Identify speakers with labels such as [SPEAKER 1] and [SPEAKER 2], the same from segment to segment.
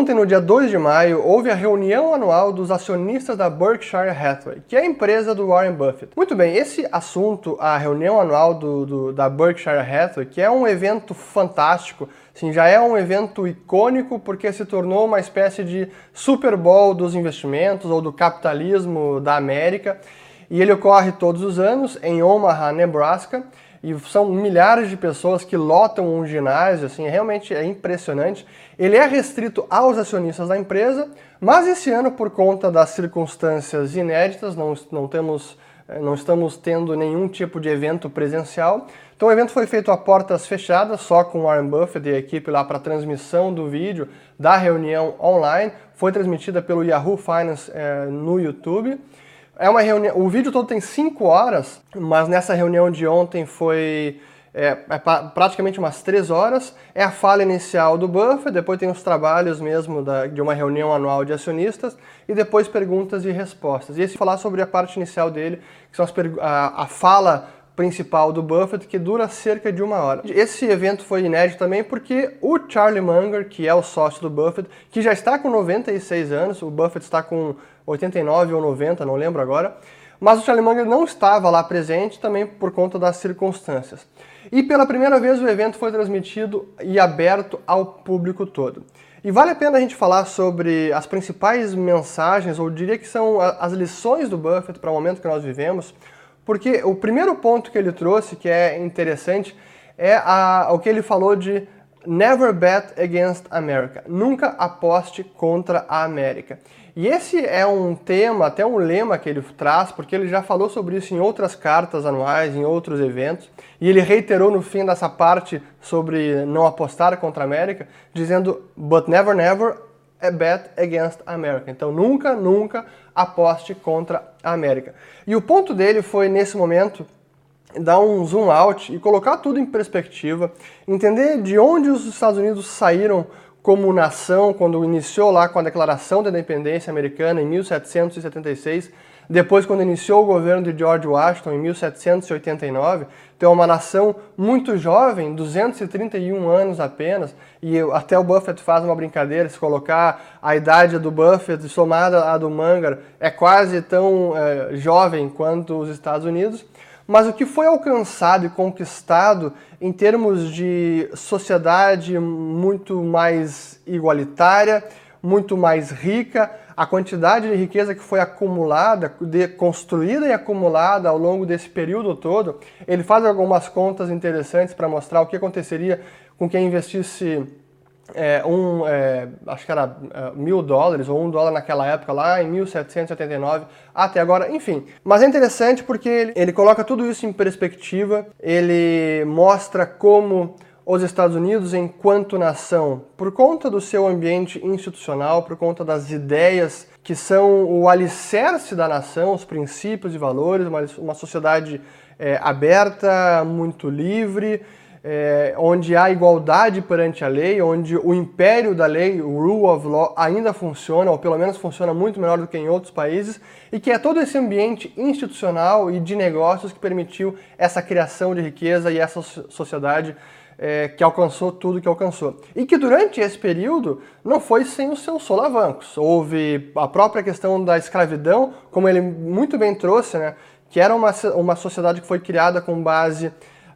[SPEAKER 1] Ontem, no dia 2 de maio, houve a reunião anual dos acionistas da Berkshire Hathaway, que é a empresa do Warren Buffett. Muito bem, esse assunto, a reunião anual do, do, da Berkshire Hathaway, que é um evento fantástico, Sim, já é um evento icônico porque se tornou uma espécie de Super Bowl dos investimentos ou do capitalismo da América. E ele ocorre todos os anos em Omaha, Nebraska, e são milhares de pessoas que lotam um ginásio, assim, realmente é impressionante. Ele é restrito aos acionistas da empresa, mas esse ano, por conta das circunstâncias inéditas, não, não temos é, não estamos tendo nenhum tipo de evento presencial. Então o evento foi feito a portas fechadas, só com Warren Buffett e a equipe lá para transmissão do vídeo da reunião online. Foi transmitida pelo Yahoo Finance é, no YouTube. É uma reunião. O vídeo todo tem 5 horas, mas nessa reunião de ontem foi é, é praticamente umas três horas. É a fala inicial do Buffett, depois tem os trabalhos mesmo da, de uma reunião anual de acionistas e depois perguntas e respostas. E esse falar sobre a parte inicial dele, que são as, a, a fala principal do Buffett, que dura cerca de uma hora. Esse evento foi inédito também porque o Charlie Munger, que é o sócio do Buffett, que já está com 96 anos, o Buffett está com 89 ou 90, não lembro agora, mas o Charlie Munger não estava lá presente também por conta das circunstâncias. E pela primeira vez o evento foi transmitido e aberto ao público todo. E vale a pena a gente falar sobre as principais mensagens, ou diria que são as lições do Buffett para o momento que nós vivemos, porque o primeiro ponto que ele trouxe, que é interessante, é a, o que ele falou de Never bet against America. Nunca aposte contra a América. E esse é um tema, até um lema que ele traz, porque ele já falou sobre isso em outras cartas anuais, em outros eventos, e ele reiterou no fim dessa parte sobre não apostar contra a América, dizendo: But never, never bet against America. Então nunca, nunca aposte contra a América. E o ponto dele foi nesse momento dar um zoom out e colocar tudo em perspectiva, entender de onde os Estados Unidos saíram como nação quando iniciou lá com a Declaração da Independência Americana em 1776, depois quando iniciou o governo de George Washington em 1789, então uma nação muito jovem, 231 anos apenas, e até o Buffett faz uma brincadeira, se colocar a idade do Buffett somada à do Munger, é quase tão é, jovem quanto os Estados Unidos, mas o que foi alcançado e conquistado em termos de sociedade muito mais igualitária, muito mais rica, a quantidade de riqueza que foi acumulada, de, construída e acumulada ao longo desse período todo, ele faz algumas contas interessantes para mostrar o que aconteceria com quem investisse é, um, é, acho que era é, mil dólares ou um dólar naquela época, lá em 1789 até agora, enfim. Mas é interessante porque ele, ele coloca tudo isso em perspectiva, ele mostra como os Estados Unidos, enquanto nação, por conta do seu ambiente institucional, por conta das ideias que são o alicerce da nação, os princípios e valores, uma, uma sociedade é, aberta, muito livre, é, onde há igualdade perante a lei, onde o império da lei, o rule of law, ainda funciona, ou pelo menos funciona muito melhor do que em outros países, e que é todo esse ambiente institucional e de negócios que permitiu essa criação de riqueza e essa sociedade é, que alcançou tudo que alcançou. E que durante esse período não foi sem os seus solavancos. Houve a própria questão da escravidão, como ele muito bem trouxe, né, que era uma, uma sociedade que foi criada com base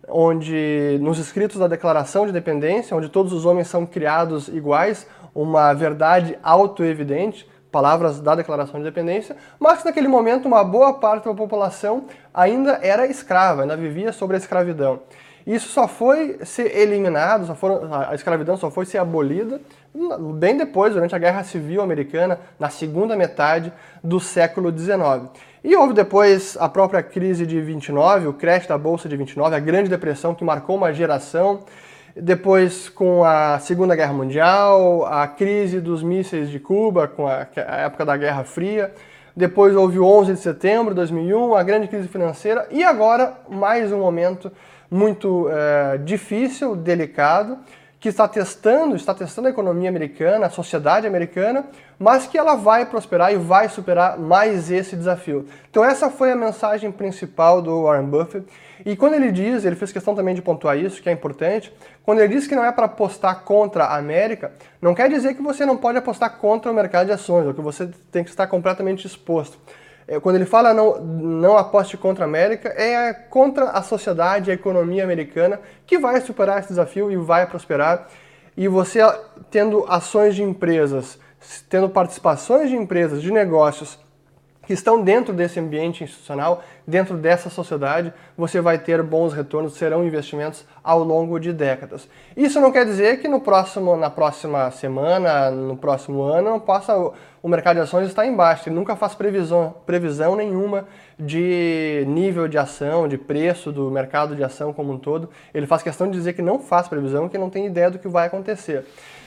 [SPEAKER 1] onde nos escritos da Declaração de Independência, onde todos os homens são criados iguais, uma verdade autoevidente, palavras da Declaração de Independência, mas que naquele momento uma boa parte da população ainda era escrava, ainda vivia sobre a escravidão. Isso só foi ser eliminado, só foram, a escravidão só foi ser abolida bem depois, durante a Guerra Civil Americana, na segunda metade do século XIX. E houve depois a própria crise de 29, o crash da Bolsa de 29, a Grande Depressão que marcou uma geração. Depois, com a Segunda Guerra Mundial, a crise dos mísseis de Cuba, com a, a época da Guerra Fria. Depois houve o 11 de setembro de 2001, a grande crise financeira. E agora, mais um momento muito é, difícil, delicado, que está testando, está testando a economia americana, a sociedade americana, mas que ela vai prosperar e vai superar mais esse desafio. Então essa foi a mensagem principal do Warren Buffett. E quando ele diz, ele fez questão também de pontuar isso, que é importante, quando ele diz que não é para apostar contra a América, não quer dizer que você não pode apostar contra o mercado de ações, ou que você tem que estar completamente exposto. É, quando ele fala não, não aposte contra a América, é contra a sociedade, a economia americana, que vai superar esse desafio e vai prosperar. E você tendo ações de empresas, tendo participações de empresas, de negócios que estão dentro desse ambiente institucional, dentro dessa sociedade, você vai ter bons retornos, serão investimentos ao longo de décadas. Isso não quer dizer que no próximo, na próxima semana, no próximo ano, possa o mercado de ações estar embaixo. Ele nunca faz previsão, previsão nenhuma de nível de ação, de preço do mercado de ação como um todo. Ele faz questão de dizer que não faz previsão, que não tem ideia do que vai acontecer.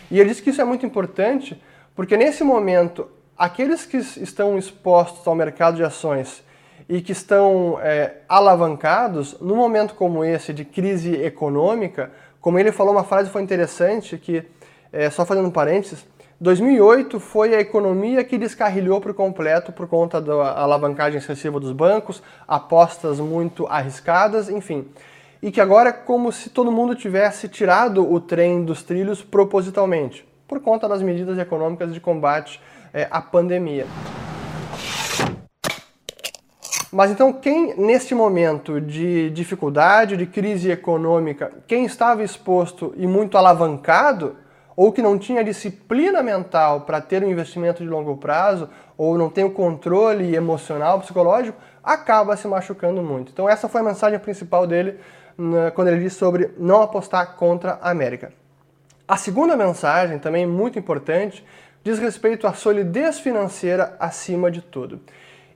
[SPEAKER 1] E ele diz que isso é muito importante porque nesse momento aqueles que estão expostos ao mercado de ações e que estão é, alavancados, num momento como esse de crise econômica, como ele falou, uma frase foi interessante, que, é, só fazendo parênteses, 2008 foi a economia que descarrilhou por completo por conta da alavancagem excessiva dos bancos, apostas muito arriscadas, enfim. E que agora é como se todo mundo tivesse tirado o trem dos trilhos propositalmente, por conta das medidas econômicas de combate é, a pandemia. Mas então, quem neste momento de dificuldade, de crise econômica, quem estava exposto e muito alavancado, ou que não tinha disciplina mental para ter um investimento de longo prazo, ou não tem o controle emocional, psicológico, acaba se machucando muito. Então, essa foi a mensagem principal dele né, quando ele disse sobre não apostar contra a América. A segunda mensagem, também muito importante, diz respeito à solidez financeira acima de tudo.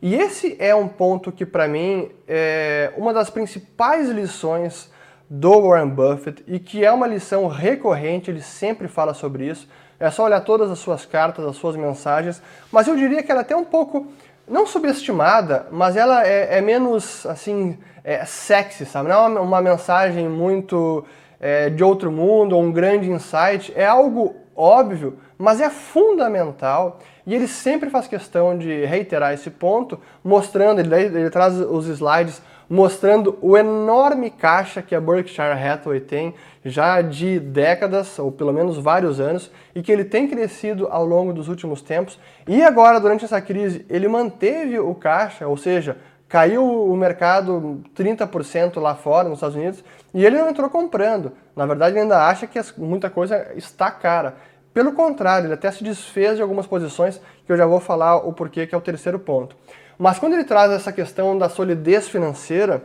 [SPEAKER 1] E esse é um ponto que, para mim, é uma das principais lições do Warren Buffett e que é uma lição recorrente, ele sempre fala sobre isso. É só olhar todas as suas cartas, as suas mensagens, mas eu diria que ela é até um pouco, não subestimada, mas ela é, é menos, assim, é, sexy, sabe? Não é uma, uma mensagem muito é, de outro mundo ou um grande insight, é algo óbvio, mas é fundamental e ele sempre faz questão de reiterar esse ponto, mostrando, ele, ele traz os slides mostrando o enorme caixa que a Berkshire Hathaway tem já de décadas, ou pelo menos vários anos, e que ele tem crescido ao longo dos últimos tempos. E agora, durante essa crise, ele manteve o caixa, ou seja, caiu o mercado 30% lá fora, nos Estados Unidos, e ele não entrou comprando. Na verdade, ele ainda acha que muita coisa está cara. Pelo contrário, ele até se desfez de algumas posições que eu já vou falar o porquê, que é o terceiro ponto. Mas quando ele traz essa questão da solidez financeira,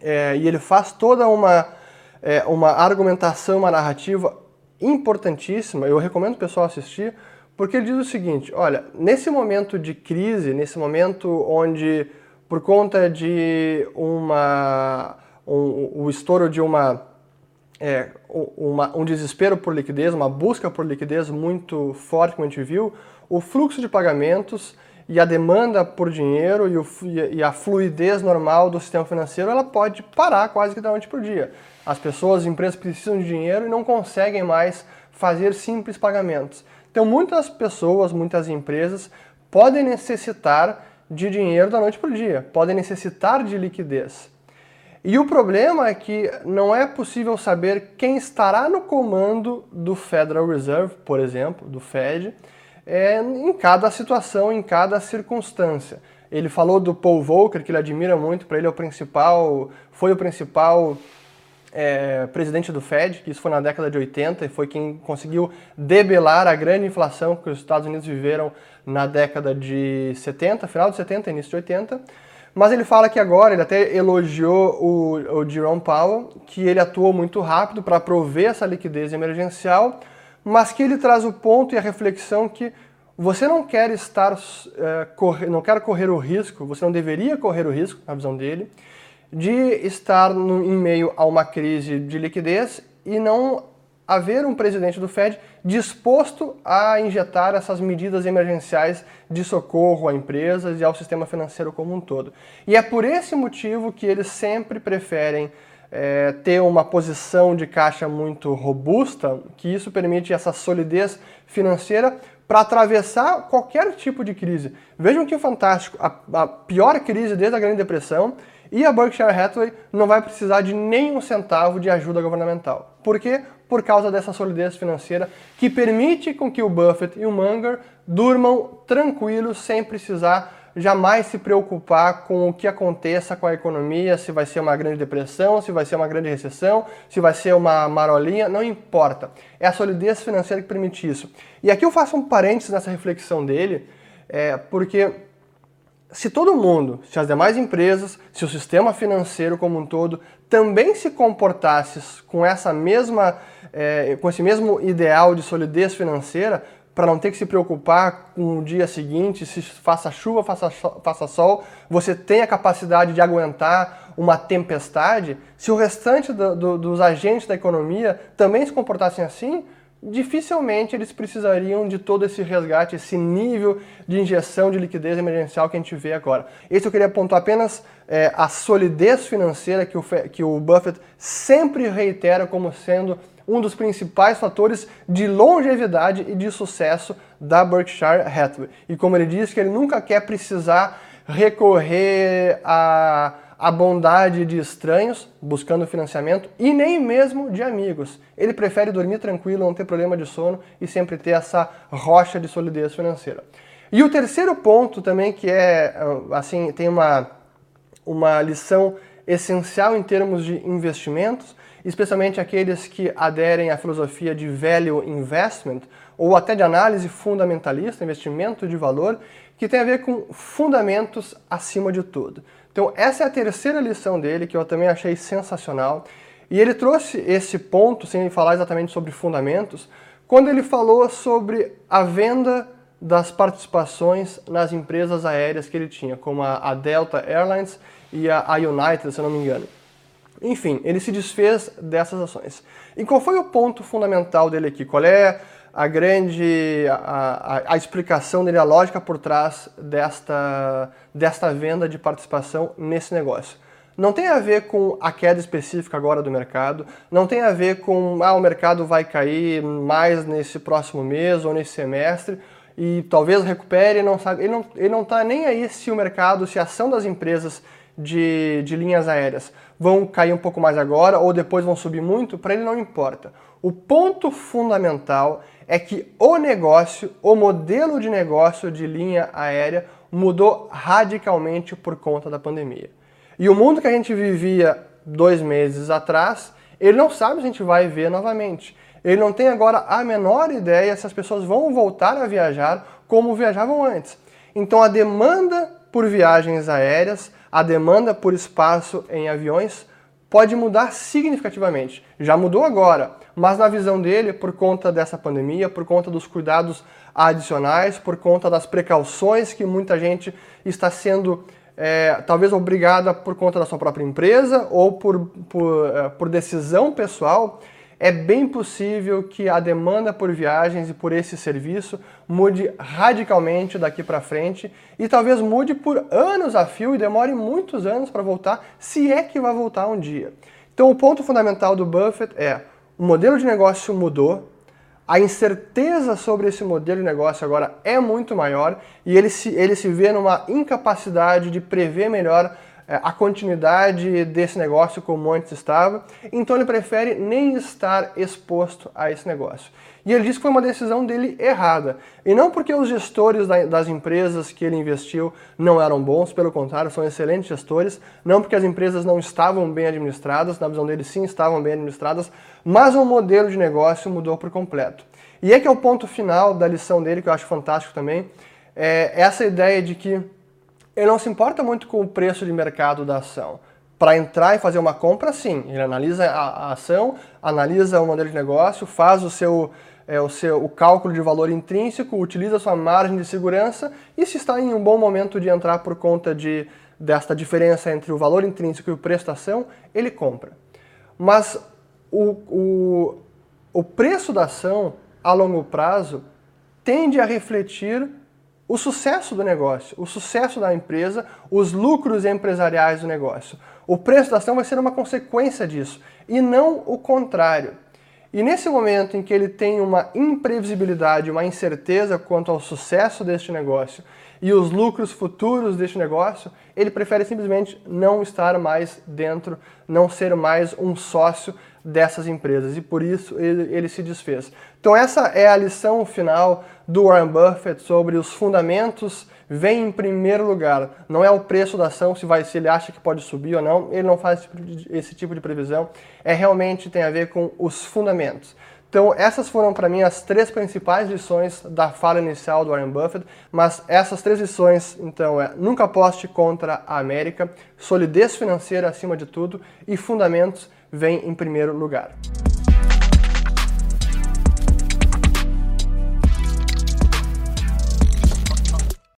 [SPEAKER 1] é, e ele faz toda uma, é, uma argumentação, uma narrativa importantíssima, eu recomendo o pessoal assistir, porque ele diz o seguinte: olha, nesse momento de crise, nesse momento onde, por conta de uma, um, o estouro de uma é, uma, um desespero por liquidez, uma busca por liquidez muito forte, como a gente viu, o fluxo de pagamentos e a demanda por dinheiro e, o, e a fluidez normal do sistema financeiro ela pode parar quase que da noite para o dia. As pessoas, as empresas precisam de dinheiro e não conseguem mais fazer simples pagamentos. Então, muitas pessoas, muitas empresas podem necessitar de dinheiro da noite para o dia, podem necessitar de liquidez. E o problema é que não é possível saber quem estará no comando do Federal Reserve, por exemplo, do Fed, é, em cada situação, em cada circunstância. Ele falou do Paul Volcker, que ele admira muito, para ele é o principal, foi o principal é, presidente do Fed, que isso foi na década de 80 e foi quem conseguiu debelar a grande inflação que os Estados Unidos viveram na década de 70, final de 70, início de 80. Mas ele fala que agora, ele até elogiou o, o Jerome Powell, que ele atuou muito rápido para prover essa liquidez emergencial, mas que ele traz o ponto e a reflexão que você não quer estar, é, correr, não quer correr o risco, você não deveria correr o risco, na visão dele, de estar no, em meio a uma crise de liquidez e não haver um presidente do Fed disposto a injetar essas medidas emergenciais de socorro a empresas e ao sistema financeiro como um todo. E é por esse motivo que eles sempre preferem é, ter uma posição de caixa muito robusta, que isso permite essa solidez financeira para atravessar qualquer tipo de crise. Vejam que fantástico, a, a, pior crise desde a Grande Depressão e a Berkshire Hathaway não vai precisar de nenhum centavo de ajuda governamental. Por quê? Por causa dessa solidez financeira que permite com que o Buffett e o Munger durmam tranquilos sem precisar jamais se preocupar com o que aconteça com a economia, se vai ser uma grande depressão, se vai ser uma grande recessão, se vai ser uma marolinha, não importa. É a solidez financeira que permite isso. E aqui eu faço um parênteses nessa reflexão dele, é, porque se todo mundo, se as demais empresas, se o sistema financeiro como um todo também se comportasse com essa mesma, é, com esse mesmo ideal de solidez financeira, para não ter que se preocupar com o dia seguinte, se faça chuva, faça, faça sol, você tem a capacidade de aguentar uma tempestade, se o restante do, do, dos agentes da economia também se comportassem assim, dificilmente eles precisariam de todo esse resgate, esse nível de injeção de liquidez emergencial que a gente vê agora. Esse eu queria apontar apenas é, a solidez financeira que o, que o Buffett sempre reitera como sendo um dos principais fatores de longevidade e de sucesso da Berkshire Hathaway. E como ele diz que ele nunca quer precisar recorrer à, à bondade de estranhos buscando financiamento e nem mesmo de amigos. Ele prefere dormir tranquilo, não ter problema de sono e sempre ter essa rocha de solidez financeira. E o terceiro ponto também que é assim tem uma uma lição essencial em termos de investimentos especialmente aqueles que aderem à filosofia de value investment ou até de análise fundamentalista, investimento de valor, que tem a ver com fundamentos acima de tudo. Então, essa é a terceira lição dele, que eu também achei sensacional. E ele trouxe esse ponto, sem falar exatamente sobre fundamentos, quando ele falou sobre a venda das participações nas empresas aéreas que ele tinha, como a Delta Airlines e a United, se não me engano. Enfim, ele se desfez dessas ações. E qual foi o ponto fundamental dele aqui? Qual é a grande a, a, a, explicação dele, a lógica por trás desta, desta venda de participação nesse negócio? Não tem a ver com a queda específica agora do mercado, não tem a ver com ah, o mercado vai cair mais nesse próximo mês ou nesse semestre e talvez recupere, não sabe, ele não está ele não tá nem aí se o mercado, se a ação das empresas de, de linhas aéreas vão cair um pouco mais agora ou depois vão subir muito, para ele não importa. O ponto fundamental é que o negócio, o modelo de negócio de linha aérea mudou radicalmente por conta da pandemia. E o mundo que a gente vivia dois meses atrás, ele não sabe se a gente vai ver novamente. Ele não tem agora a menor ideia se as pessoas vão voltar a viajar como viajavam antes. Então a demanda por viagens aéreas, a demanda por espaço em aviões pode mudar significativamente. Já mudou agora, mas na visão dele, por conta dessa pandemia, por conta dos cuidados adicionais, por conta das precauções que muita gente está sendo é, talvez obrigada por conta da sua própria empresa ou por, por, é, por decisão pessoal, é bem possível que a demanda por viagens e por esse serviço mude radicalmente daqui para frente e talvez mude por anos a fio e demore muitos anos para voltar, se é que vai voltar um dia. Então, o ponto fundamental do Buffett é: o modelo de negócio mudou, a incerteza sobre esse modelo de negócio agora é muito maior e ele se, ele se vê numa incapacidade de prever melhor a continuidade desse negócio como antes estava, então ele prefere nem estar exposto a esse negócio. E ele diz que foi uma decisão dele errada. E não porque os gestores das empresas que ele investiu não eram bons, pelo contrário, são excelentes gestores. Não porque as empresas não estavam bem administradas, na visão dele sim estavam bem administradas, mas o modelo de negócio mudou por completo. E é que é o ponto final da lição dele, que eu acho fantástico também, é essa ideia de que ele não se importa muito com o preço de mercado da ação. Para entrar e fazer uma compra, sim. Ele analisa a, a ação, analisa o modelo de negócio, faz o seu, é, o seu o cálculo de valor intrínseco, utiliza a sua margem de segurança e se está em um bom momento de entrar por conta de, desta diferença entre o valor intrínseco e o preço da ação, ele compra. Mas o, o, o preço da ação a longo prazo tende a refletir o sucesso do negócio, o sucesso da empresa, os lucros empresariais do negócio. O preço da ação vai ser uma consequência disso e não o contrário. E nesse momento em que ele tem uma imprevisibilidade, uma incerteza quanto ao sucesso deste negócio e os lucros futuros deste negócio, ele prefere simplesmente não estar mais dentro, não ser mais um sócio dessas empresas e por isso ele, ele, se desfez. Então essa é a lição final do Warren Buffett sobre os fundamentos vem em primeiro lugar. Não é o preço da ação se vai se ele acha que pode subir ou não. Ele não faz esse tipo de, tipo previsão. É realmente tem a ver com os fundamentos. Então, essas foram para mim as três principais lições da fala inicial do Warren Buffett, mas essas três lições, então, é nunca aposte contra a América, solidez financeira acima de tudo e fundamentos vem em primeiro lugar.